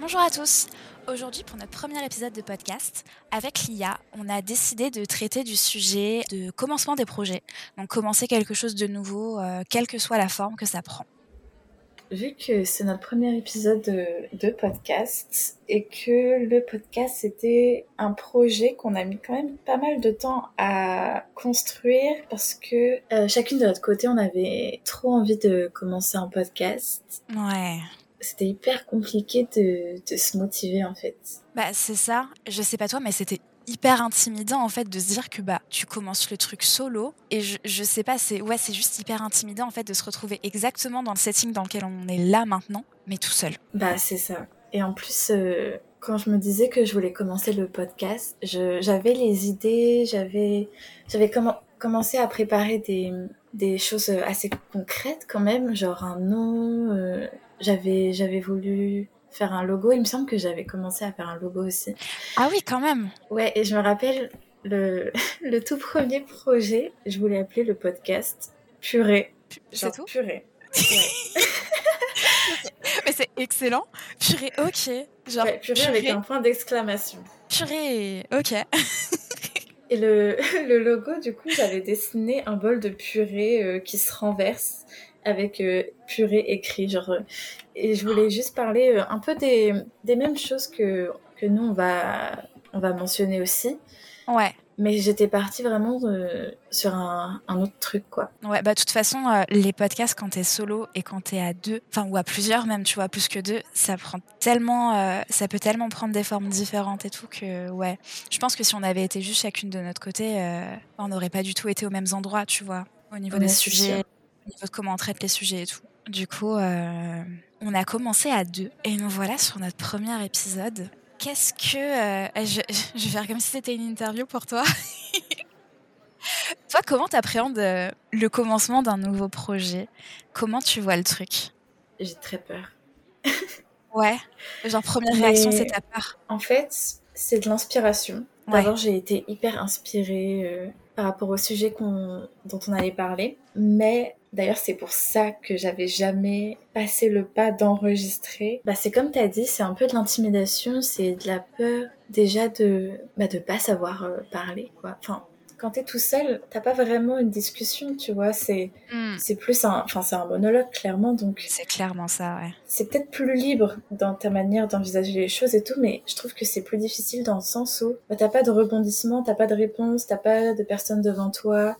Bonjour à tous. Aujourd'hui, pour notre premier épisode de podcast, avec l'IA, on a décidé de traiter du sujet de commencement des projets. Donc, commencer quelque chose de nouveau, euh, quelle que soit la forme que ça prend. Vu que c'est notre premier épisode de, podcast et que le podcast c'était un projet qu'on a mis quand même pas mal de temps à construire parce que euh, chacune de notre côté on avait trop envie de commencer un podcast. Ouais c'était hyper compliqué de, de, se motiver en fait. Bah c'est ça, je sais pas toi mais c'était hyper intimidant en fait de se dire que bah tu commences le truc solo et je, je sais pas c'est ouais c'est juste hyper intimidant en fait de se retrouver exactement dans le setting dans lequel on est là maintenant mais tout seul. Bah c'est ça. Et en plus euh, quand je me disais que je voulais commencer le podcast, j'avais les idées, j'avais j'avais commencé à préparer des, des choses assez concrètes quand même, genre un nom, euh, j'avais j'avais voulu faire un logo. Il me semble que j'avais commencé à faire un logo aussi. Ah oui, quand même. Ouais, et je me rappelle le, le tout premier projet, je voulais appeler le podcast Purée. C'est tout? Purée. Mais c'est excellent. Purée, ok. Genre, purée, avec un point d'exclamation. Purée, ok. Et le, le, logo, du coup, j'avais dessiné un bol de purée euh, qui se renverse avec euh, purée écrit. Genre, euh, et je voulais juste parler euh, un peu des, des mêmes choses que, que nous, on va, on va mentionner aussi. Ouais. Mais j'étais partie vraiment sur un, un, autre truc, quoi. Ouais, bah, de toute façon, les podcasts, quand t'es solo et quand t'es à deux, enfin, ou à plusieurs même, tu vois, plus que deux, ça prend tellement, ça peut tellement prendre des formes différentes et tout que, ouais. Je pense que si on avait été juste chacune de notre côté, on n'aurait pas du tout été aux mêmes endroits, tu vois, au niveau des sujets niveau de comment on traite les sujets et tout. Du coup, euh, on a commencé à deux et nous voilà sur notre premier épisode. Qu'est-ce que... Euh, je, je, vais faire comme si c'était une interview pour toi. toi, comment t'appréhendes euh, le commencement d'un nouveau projet? Comment tu vois le truc? J'ai très peur. ouais. Genre, première réaction, c'est ta peur? En fait, c'est de l'inspiration. D'abord, j'ai été hyper inspirée par rapport au sujet dont on allait parler. Mais D'ailleurs, c'est pour ça que j'avais jamais passé le pas d'enregistrer. Bah, c'est comme tu as dit, c'est un peu de l'intimidation, c'est de la peur déjà de bah, de pas savoir euh, parler quoi. Enfin, quand t'es tout seul, t'as pas vraiment une discussion, tu vois. C'est hmm. c'est plus un, enfin c'est un monologue clairement, donc. C'est clairement ça, ouais. C'est peut-être plus libre dans ta manière d'envisager les choses et tout, mais je trouve que c'est plus difficile dans le sens où bah, t'as pas de rebondissement, t'as pas de réponse, t'as pas de personne devant toi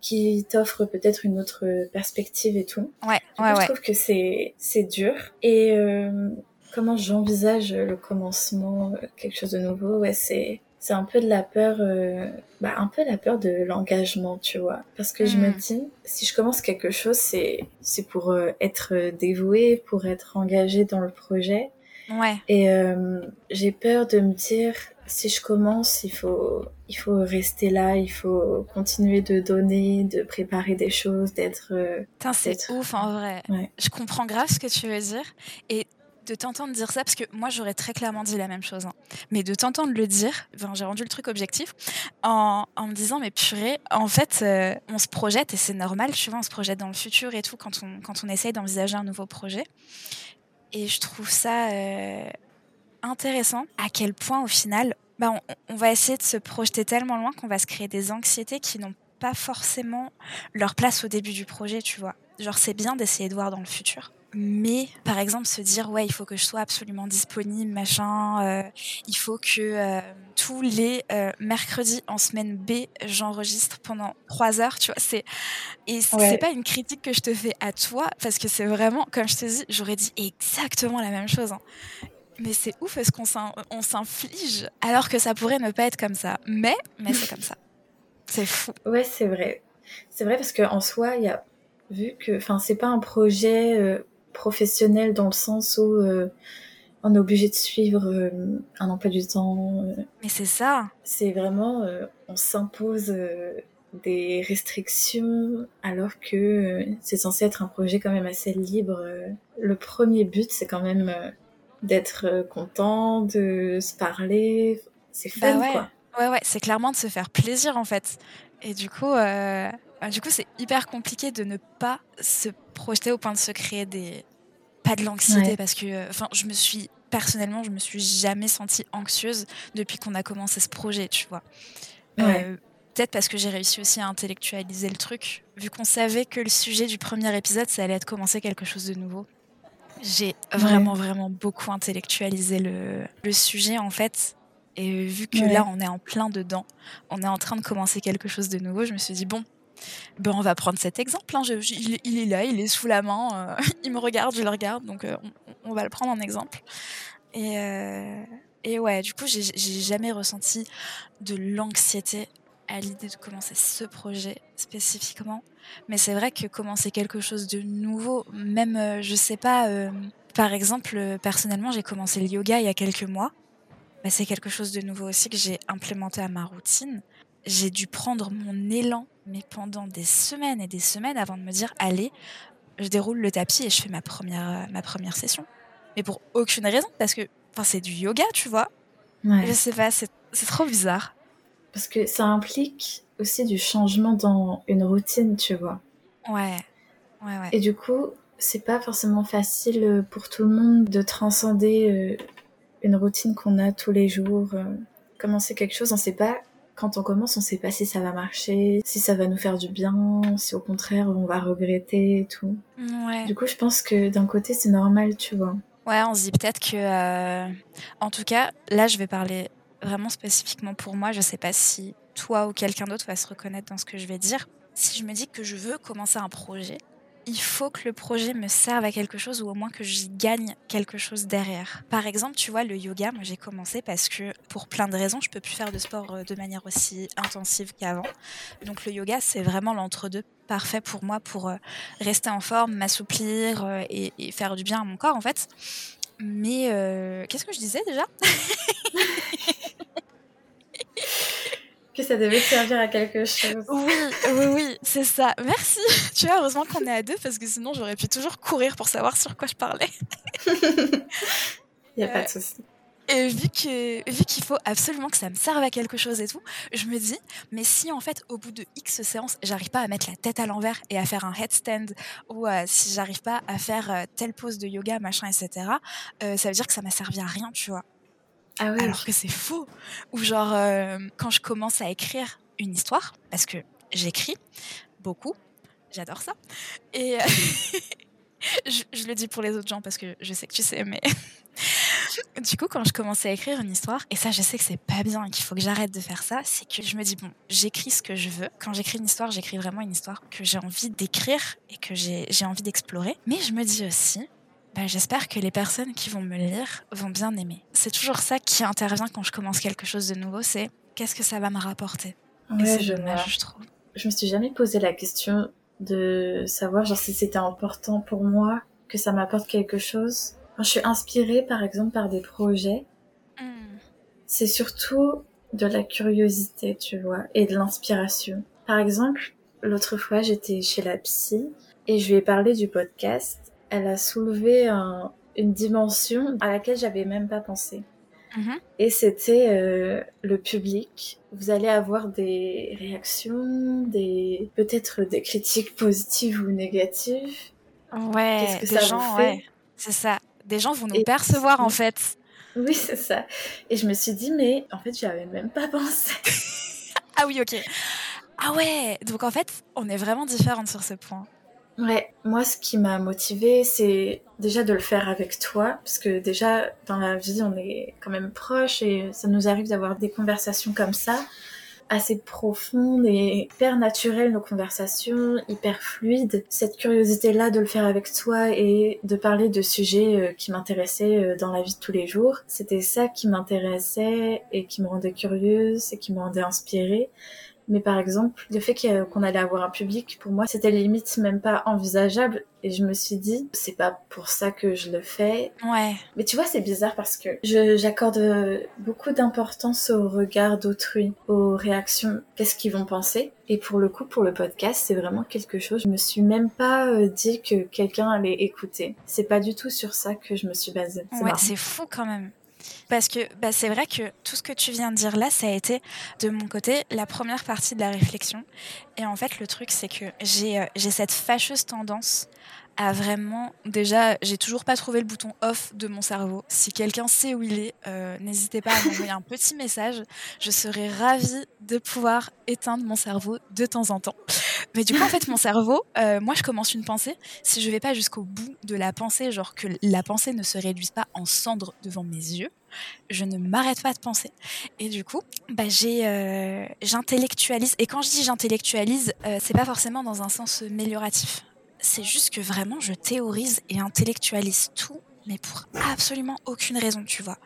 qui t'offre peut-être une autre perspective et tout. Ouais, ouais, Je trouve que c'est c'est dur et euh, comment j'envisage le commencement, euh, quelque chose de nouveau? Ouais, c'est c'est un peu de la peur, euh, bah un peu la peur de l'engagement, tu vois. Parce que je me hmm. dis, si je commence quelque chose, c'est c'est pour euh, être dévoué, pour être engagé dans le projet. Ouais. Et euh, j'ai peur de me dire, si je commence, il faut, il faut rester là, il faut continuer de donner, de préparer des choses, d'être. Euh, c'est ouf en vrai. Je comprends grave ce que tu veux dire. Et de t'entendre dire ça, parce que moi j'aurais très clairement dit la même chose, hein. mais de t'entendre le dire, enfin, j'ai rendu le truc objectif, en, en, me disant, mais purée, en fait, euh, on se projette, et c'est normal, tu vois, on se projette dans le futur et tout, quand on, quand on essaye d'envisager un nouveau projet. Et je trouve ça euh, intéressant à quel point au final, bah, on, va essayer de se projeter tellement loin qu'on va se créer des anxiétés qui n'ont pas forcément leur place au début du projet, tu vois. Genre c'est bien d'essayer de voir dans le futur. Mais par exemple se dire ouais il faut que je sois absolument disponible machin euh, il faut que euh, tous les euh, mercredis en semaine B j'enregistre pendant trois heures tu vois c'est et c'est pas une critique que je te fais à toi parce que c'est vraiment comme je te dis j'aurais dit exactement la même chose hein. Mais c'est ouf, est-ce qu'on s'inflige alors que ça pourrait ne pas être comme ça? Mais, mais c'est comme ça. C'est fou. Ouais, c'est vrai. C'est vrai parce qu'en soi, il y a vu que, enfin, c'est pas un projet euh, professionnel dans le sens où euh, on est obligé de suivre euh, un emploi du temps. Mais c'est ça. C'est vraiment, on s'impose des restrictions alors que c'est censé être un projet quand même assez libre. Le premier but, c'est quand même d'être euh, content, de se parler. C'est bah fun, ouais. quoi. Ouais, ouais, c'est clairement de se faire plaisir, en fait. Et du coup, euh, du coup, c'est hyper compliqué de ne pas se projeter au point de se créer des, pas de l'anxiété, parce que, enfin, je me suis personnellement, je me suis jamais sentie anxieuse depuis qu'on a commencé ce projet, tu vois. Euh, peut-être parce que j'ai réussi aussi à intellectualiser le truc, vu qu'on savait que le sujet du premier épisode, ça allait être commencer quelque chose de nouveau. J'ai vraiment, vraiment beaucoup intellectualisé le, le, sujet, en fait. Et vu que là, on est en plein dedans, on est en train de commencer quelque chose de nouveau, je me suis dit, bon, ben, on va prendre cet exemple. Hein. il, est là, il est sous la main, euh, il me regarde, je le regarde, donc euh, on, va le prendre en exemple. Et, euh, et ouais, du coup, j'ai jamais ressenti de l'anxiété à l'idée de commencer ce projet spécifiquement. Mais c'est vrai que commencer quelque chose de nouveau, même, je sais pas, par exemple, personnellement, j'ai commencé le yoga il y a quelques mois. Bah, c'est quelque chose de nouveau aussi que j'ai implémenté à ma routine. J'ai dû prendre mon élan mais pendant des semaines et des semaines avant de me dire allez, je déroule le tapis et je fais ma première, euh, ma première session. Mais pour aucune raison, parce que c'est du yoga, tu vois. Ouais. Je sais pas, c'est trop bizarre. Parce que ça implique aussi du changement dans une routine, tu vois. Ouais. Ouais, ouais. Et du coup, c'est pas forcément facile euh, pour tout le monde de transcender euh, une routine qu'on a tous les jours. Commencer quelque chose, on sait pas quand on commence, on sait pas si ça va marcher, si ça va nous faire du bien, si au contraire on va regretter et tout. Ouais. Du coup, je pense que d'un côté, c'est normal, tu vois. Ouais, on se dit peut-être que. Euh, en tout cas, là, je vais parler vraiment spécifiquement pour moi. Je sais pas si toi ou quelqu'un d'autre va se reconnaître dans ce que je vais dire. Si je me dis que je veux commencer un projet, il faut que le projet me serve à quelque chose ou au moins que j'y gagne quelque chose derrière. Par exemple, tu vois, le yoga, moi j'ai commencé parce que pour plein de raisons, je peux plus faire de sport euh, de manière aussi intensive qu'avant. Donc le yoga, c'est vraiment l'entre-deux parfait pour moi pour euh, rester en forme, m'assouplir euh, et, faire du bien à mon corps en fait. Mais qu'est-ce que je disais déjà? que ça devait servir à quelque chose. Oui, oui, oui, c'est ça. Merci. Tu vois, heureusement qu'on est à deux parce que sinon j'aurais pu toujours courir pour savoir sur quoi je parlais. Il n'y a pas de euh, souci. Et vu que vu qu'il faut absolument que ça me serve à quelque chose et tout, je me dis mais si en fait au bout de X séances, j'arrive pas à mettre la tête à l'envers et à faire un headstand ou euh, si j'arrive pas à faire euh, telle pose de yoga machin etc, ça veut dire que ça m'a servi à rien, tu vois. Ah Alors que c'est faux. Ou genre, euh, quand je commence à écrire une histoire, parce que j'écris beaucoup, j'adore ça. Et euh, je, le dis pour les autres gens parce que je sais que tu sais, mais du coup, quand je commence à écrire une histoire, et ça, je sais que c'est pas bien et qu'il faut que j'arrête de faire ça, c'est que je me dis, bon, j'écris ce que je veux. Quand j'écris une histoire, j'écris vraiment une histoire que j'ai envie d'écrire et que j'ai envie d'explorer. Mais je me dis aussi, bah, j'espère que les personnes qui vont me lire vont bien aimer. C'est toujours ça qui intervient quand je commence quelque chose de nouveau, c'est qu'est-ce que ça va me rapporter? Ouais, je, je trouve. Je me suis jamais posé la question de savoir genre si c'était important pour moi que ça m'apporte quelque chose. Quand je suis inspirée par exemple par des projets, hmm. c'est surtout de la curiosité, tu vois, et de l'inspiration. Par exemple, l'autre fois, j'étais chez la psy et je lui ai parlé du podcast elle a soulevé une dimension à laquelle j'avais même pas pensé. Mm-hmm. Et c'était euh, le public. Vous allez avoir des réactions, des peut-être des critiques positives ou négatives. Ouais, Qu'est-ce que des ça gens, ouais, c'est ça. Des gens vont nous percevoir en fait. Oui, c'est ça. Et je me suis dit, mais en fait, j'y avais même pas pensé. ah oui, ok. Ah ouais, donc en fait, on est vraiment différentes sur ce point. Ouais, moi ce qui m'a motivée, c'est déjà de le faire avec toi, parce que déjà dans la vie on est quand même proches et ça nous arrive d'avoir des conversations comme ça, assez profondes et hyper naturelles nos conversations, hyper fluides. Cette curiosité-là de le faire avec toi et de parler de sujets euh, qui m'intéressaient euh, dans la vie de tous les jours, c'était ça qui m'intéressait et qui me rendait curieuse et qui me rendait inspirée. Mais par exemple, le fait qu'on allait avoir un public, pour moi, c'était limite même pas envisageable. Et je me suis dit, c'est pas pour ça que je le fais. Ouais. Mais tu vois, c'est bizarre parce que j'accorde beaucoup d'importance au regard d'autrui, aux réactions, qu'est-ce qu'ils vont penser. Et pour le coup, pour le podcast, c'est vraiment quelque chose. Je me suis même pas euh, dit que quelqu'un allait écouter. C'est pas du tout sur ça que je me suis basée. Ouais, c'est fou quand même. Parce que bah, c'est vrai que tout ce que tu viens de dire là, ça a été de mon côté la première partie de la réflexion. Et en fait, le truc, c'est que j'ai euh, cette fâcheuse tendance à vraiment. Déjà, j'ai toujours pas trouvé le bouton off de mon cerveau. Si quelqu'un sait où il est, euh, n'hésitez pas à m'envoyer un petit message. Je serais ravie de pouvoir éteindre mon cerveau de temps en temps. Mais du coup, en fait, mon cerveau, euh, moi, je commence une pensée. Si je vais pas jusqu'au bout de la pensée, genre que la pensée ne se réduise pas en cendres devant mes yeux, je ne m'arrête pas de penser. Et du coup, bah, j'ai, euh, j'intellectualise. Et quand je dis j'intellectualise, euh, c'est pas forcément dans un sens amélioratif. C'est juste que vraiment, je théorise et intellectualise tout, mais pour absolument aucune raison, tu vois.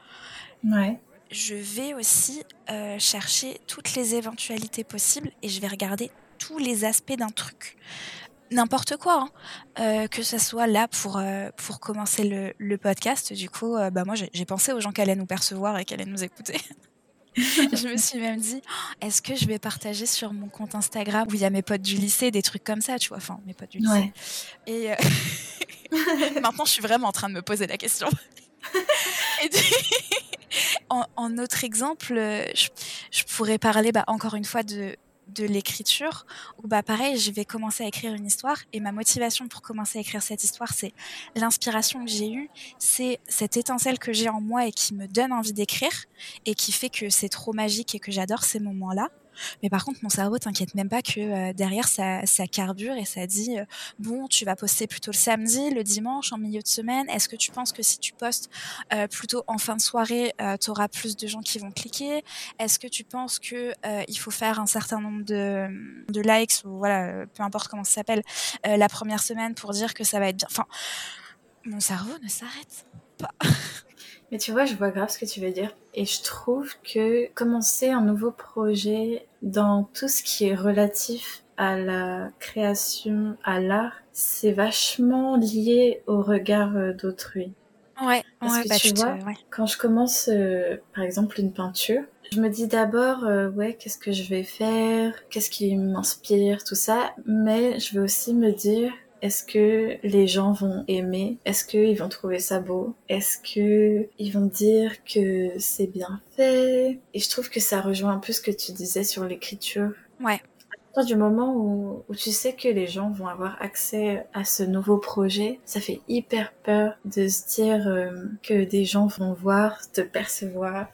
Ouais. Je vais aussi euh, chercher toutes les éventualités possibles et je vais regarder tous les aspects d'un truc n'importe quoi, hein. euh, que ce soit là pour, euh, pour commencer le, le, podcast. Du coup, euh, bah moi, j'ai pensé aux gens qui allaient nous percevoir et qui allaient nous écouter. je me suis même dit, oh, est-ce que je vais partager sur mon compte Instagram où il y a mes potes du lycée, des trucs comme ça, tu vois, enfin, mes potes du lycée. Ouais. Et maintenant, je suis vraiment en train de me poser la question. et en, en, autre exemple, je, je pourrais parler bah, encore une fois de, de l'écriture où bah pareil je vais commencer à écrire une histoire et ma motivation pour commencer à écrire cette histoire c'est l'inspiration que j'ai eue c'est cette étincelle que j'ai en moi et qui me donne envie d'écrire et qui fait que c'est trop magique et que j'adore ces moments là mais par contre, mon cerveau t'inquiète même pas que euh, derrière ça, ça, carbure et ça dit euh, bon, tu vas poster plutôt le samedi, le dimanche, en milieu de semaine. Est-ce que tu penses que si tu postes euh, plutôt en fin de soirée, tu auras plus de gens qui vont cliquer? Est-ce que tu penses que il faut faire un certain nombre de, de likes ou voilà, peu importe comment ça s'appelle, la première semaine pour dire que ça va être bien? Enfin, mon cerveau ne s'arrête pas. Mais tu vois, je vois grave ce que tu veux dire. Et je trouve que commencer un nouveau projet dans tout ce qui est relatif à la création, à l'art, c'est vachement lié au regard euh, d'autrui. Ouais, Parce que bah, tu vois, quand je commence, euh, par exemple, une peinture, je me dis d'abord, euh, ouais, qu'est-ce que je vais faire, qu'est-ce qui m'inspire, tout ça, mais je vais aussi me dire, est-ce que les gens vont aimer? Est-ce qu'ils vont trouver ça beau? Est-ce que ils vont dire que c'est bien fait? Et je trouve que ça rejoint un peu ce que tu disais sur l'écriture. Ouais du moment où, tu sais que les gens vont avoir accès à ce nouveau projet, ça fait hyper peur de se dire euh, que des gens vont voir, te percevoir,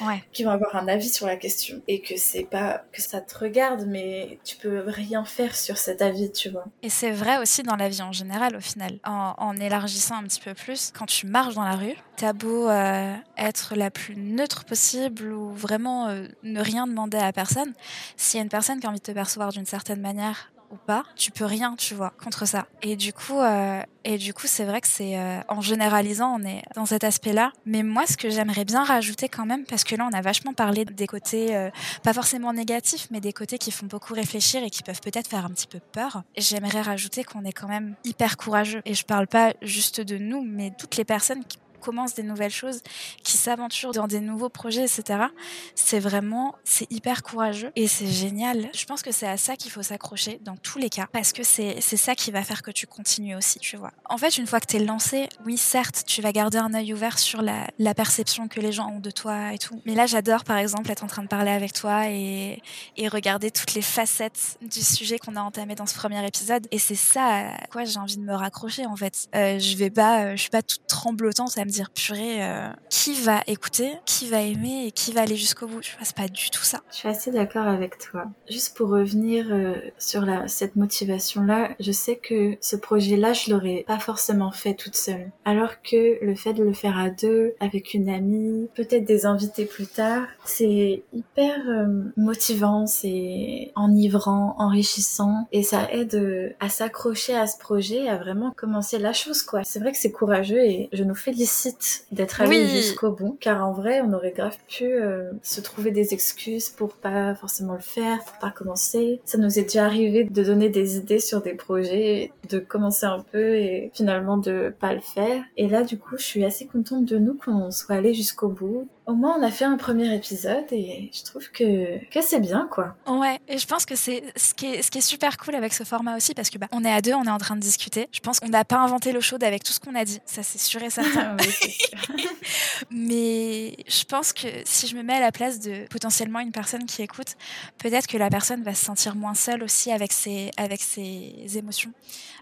ouais. qui vont avoir un avis sur la question et que c'est pas que ça te regarde, mais tu peux rien faire sur cet avis, tu vois. Et c'est vrai aussi dans la vie en général, au final. En, en élargissant un petit peu plus, quand tu marches dans la rue, t'as beau euh, être la plus neutre possible ou vraiment euh, ne rien demander à personne, s'il y a une personne qui a envie de te percevoir d'une certaine manière ou pas, tu peux rien, tu vois, contre ça. Et du coup, euh, et du coup, c'est vrai que c'est euh, en généralisant, on est dans cet aspect-là. Mais moi, ce que j'aimerais bien rajouter quand même, parce que là, on a vachement parlé des côtés euh, pas forcément négatifs, mais des côtés qui font beaucoup réfléchir et qui peuvent peut-être faire un petit peu peur. J'aimerais rajouter qu'on est quand même hyper courageux. Et je parle pas juste de nous, mais toutes les personnes qui commence des nouvelles choses, qui s'aventure dans des nouveaux projets, etc. C'est vraiment, c'est hyper courageux et c'est génial. Je pense que c'est à ça qu'il faut s'accrocher dans tous les cas parce que c'est ça qui va faire que tu continues aussi, tu vois. En fait, une fois que tu es lancé, oui, certes, tu vas garder un œil ouvert sur la, perception que les gens ont de toi et tout. Mais là, j'adore, par exemple, être en train de parler avec toi et, regarder toutes les facettes du sujet qu'on a entamé dans ce premier épisode. Et c'est ça à quoi j'ai envie de me raccrocher, en fait. Euh, je vais pas, je suis pas toute tremblotante à me dire purée, euh, qui va écouter, qui va aimer et qui va aller jusqu'au bout. Je vois, pas du tout ça. Je suis assez d'accord avec toi. Juste pour revenir euh, sur cette motivation-là, je sais que ce projet-là, je l'aurais pas forcément fait toute seule. Alors que le fait de le faire à deux, avec une amie, peut-être des invités plus tard, c'est hyper euh, motivant, c'est enivrant, enrichissant et ça aide à s'accrocher à ce projet, à vraiment commencer la chose quoi. C'est vrai que c'est courageux et je nous félicite d'être allé jusqu'au bout, car en vrai, on aurait grave pu euh, se trouver des excuses pour pas forcément le faire, pour pas commencer. Ça nous est déjà arrivé de donner des idées sur des projets, de commencer un peu et finalement de pas le faire. Et là, du coup, je suis assez contente de nous qu'on soit allé jusqu'au bout, au moins, on a fait un premier épisode et je trouve que, que c'est bien, quoi. Ouais, et je pense que c'est ce qui est, ce qui est super cool avec ce format aussi parce que bah, on est à deux, on est en train de discuter. Je pense qu'on n'a pas inventé l'eau chaude avec tout ce qu'on a dit. Ça, c'est sûr et certain. Mais je pense que si je me mets à la place de potentiellement une personne qui écoute, peut-être que la personne va se sentir moins seule aussi avec ses, avec ses émotions,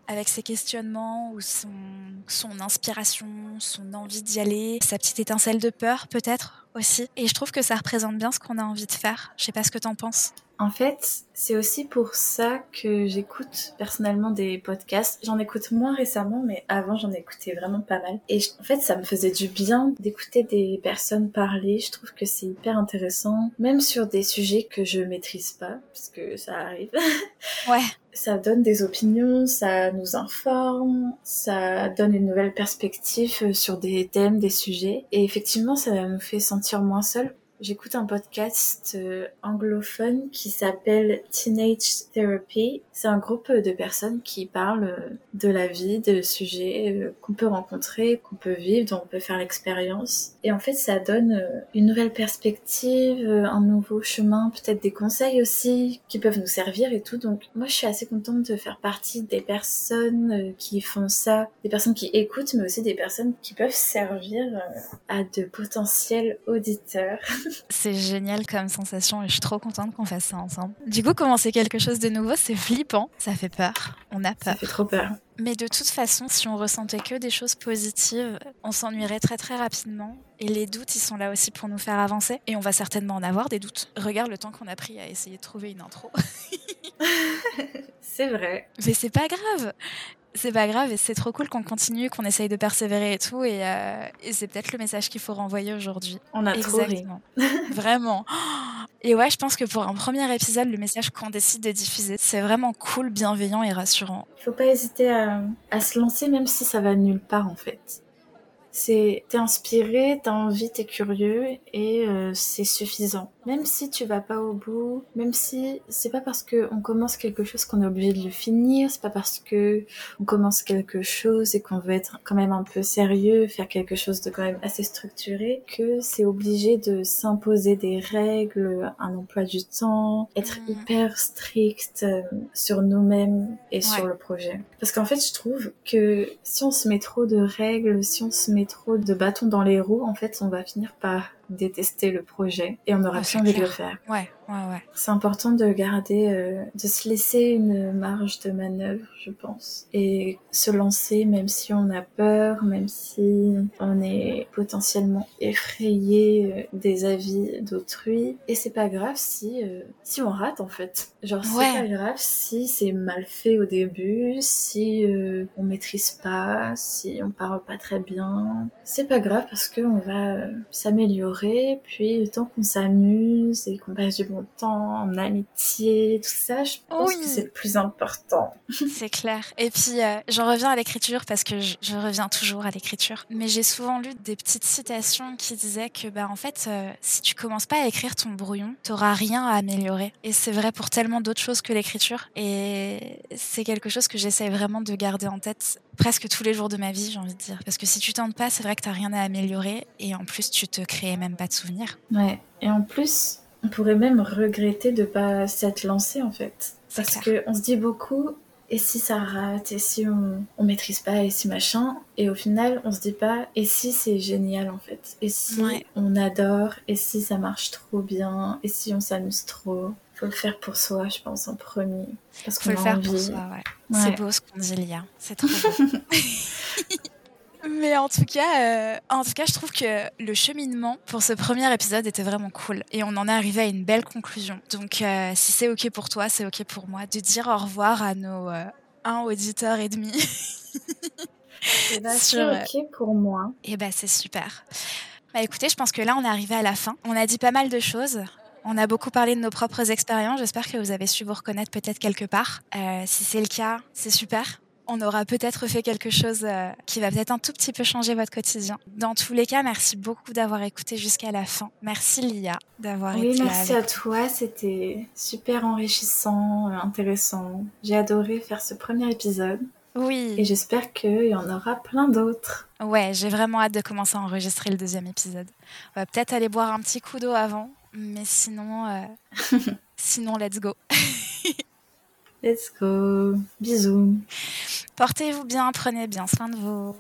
avec ses questionnements ou son, son inspiration, son envie d'y aller, sa petite étincelle de peur peut-être aussi. Et je trouve que ça représente bien ce qu'on a envie de faire. Je sais pas ce que t'en penses. En fait, c'est aussi pour ça que j'écoute personnellement des podcasts. J'en écoute moins récemment, mais avant j'en écoutais vraiment pas mal. Et en fait, ça me faisait du bien d'écouter des personnes parler. Je trouve que c'est hyper intéressant, même sur des sujets que je maîtrise pas, parce que ça arrive. Ouais. Ça donne des opinions, ça nous informe, ça donne une nouvelle perspective sur des thèmes, des sujets. Et effectivement, ça nous fait sentir moins seuls J'écoute un podcast euh, anglophone qui s'appelle Teenage Therapy. C'est un groupe de personnes qui parlent euh, de la vie, de sujets euh, qu'on peut rencontrer, qu'on peut vivre, dont on peut faire l'expérience. Et en fait, ça donne une nouvelle perspective, un nouveau chemin, peut-être des conseils aussi qui peuvent nous servir et tout. Donc moi, je suis assez contente de faire partie des personnes qui font ça, des personnes qui écoutent, mais aussi des personnes qui peuvent servir à de potentiels auditeurs. C'est génial comme sensation et je suis trop contente qu'on fasse ça ensemble. Du coup, commencer quelque chose de nouveau, c'est flippant, ça fait peur, on a peur. Ça fait trop peur. Mais de toute façon, si on ressentait que des choses positives, on s'ennuierait très très rapidement. Et les doutes, ils sont là aussi pour nous faire avancer. Et on va certainement en avoir des doutes. Regarde le temps qu'on a pris à essayer de trouver une intro. c'est vrai. Mais c'est pas grave c'est pas grave et c'est trop cool qu'on continue, qu'on essaye de persévérer et tout. Et, euh, c'est peut-être le message qu'il faut renvoyer aujourd'hui. On a Exactement. trop Vraiment. Et ouais, je pense que pour un premier épisode, le message qu'on décide de diffuser, c'est vraiment cool, bienveillant et rassurant. Faut pas hésiter à, à se lancer même si ça va nulle part en fait c'est t'es inspiré, t'as envie, t'es curieux et euh, c'est suffisant. Même si tu vas pas au bout, même si c'est pas parce que on commence quelque chose qu'on est obligé de le finir, c'est pas parce que on commence quelque chose et qu'on veut être quand même un peu sérieux, faire quelque chose de quand même assez structuré, que c'est obligé de s'imposer des règles, un emploi du temps, être mmh. hyper strict euh, sur nous-mêmes et sur le projet. Parce qu'en fait, je trouve que si on se met trop de règles, si on se met trop de bâtons dans les roues, en fait, on va finir par détester le projet et on aura plus envie de le faire. Ouais, ouais, ouais. C'est important de garder, euh, de se laisser une marge de manœuvre, je pense, et se lancer même si on a peur, même si on est potentiellement effrayé euh, des avis d'autrui. Et c'est pas grave si euh, si on rate en fait. Genre c'est pas grave si c'est mal fait au début, si on maîtrise pas, si on parle pas très bien. C'est pas grave parce que on va s'améliorer puis temps qu'on s'amuse et qu'on passe du temps en amitié, tout ça, je pense que c'est le plus important. c'est clair. Et puis, euh, j'en reviens à l'écriture parce que je, reviens toujours à l'écriture. Mais j'ai souvent lu des petites citations qui disaient que, bah, en fait, euh, si tu commences pas à écrire ton brouillon, t'auras rien à améliorer. Et c'est vrai pour tellement d'autres choses que l'écriture. Et c'est quelque chose que j'essaie vraiment de garder en tête presque tous les jours de ma vie, j'ai envie de dire. Parce que si tu tentes pas, c'est vrai que t'as rien à améliorer. Et en plus, tu te crées même pas de souvenirs. Ouais. Et en plus, on pourrait même regretter de pas s'être lancé en fait. Parce qu'on se dit beaucoup, et si ça rate, et si on, on maîtrise pas, et si machin, et au final on se dit pas, et si c'est génial en fait, et si on adore, et si ça marche trop bien, et si on s'amuse trop. Faut le faire pour soi, je pense, en premier. Parce qu'on Faut le faire pour soi, ouais. C'est beau ce qu'on dit, Lia. C'est trop beau. Mais en tout cas, euh, en tout cas, je trouve que le cheminement pour ce premier épisode était vraiment cool et on en est arrivé à une belle conclusion. Donc, euh, si c'est ok pour toi, c'est ok pour moi de dire au revoir à nos euh, un auditeur et demi. Eh ben, c'est ok pour moi. Et eh ben c'est super. Bah écoutez, je pense que là on est arrivé à la fin. On a dit pas mal de choses. On a beaucoup parlé de nos propres expériences. J'espère que vous avez su vous reconnaître peut-être quelque part. si c'est le cas, c'est super on aura peut-être fait quelque chose euh, qui va peut-être un tout petit peu changer votre quotidien. Dans tous les cas, merci beaucoup d'avoir écouté jusqu'à la fin. Merci Lia d'avoir été là. Oui, merci à toi. C'était super enrichissant, euh, intéressant. J'ai adoré faire ce premier épisode. Oui. Et j'espère qu'il y en aura plein d'autres. Ouais, j'ai vraiment hâte de commencer à enregistrer le deuxième épisode. On va peut-être aller boire un petit coup d'eau avant, mais sinon, euh, sinon, let's go. let's go. Bisous. Portez-vous bien, prenez bien soin de vous.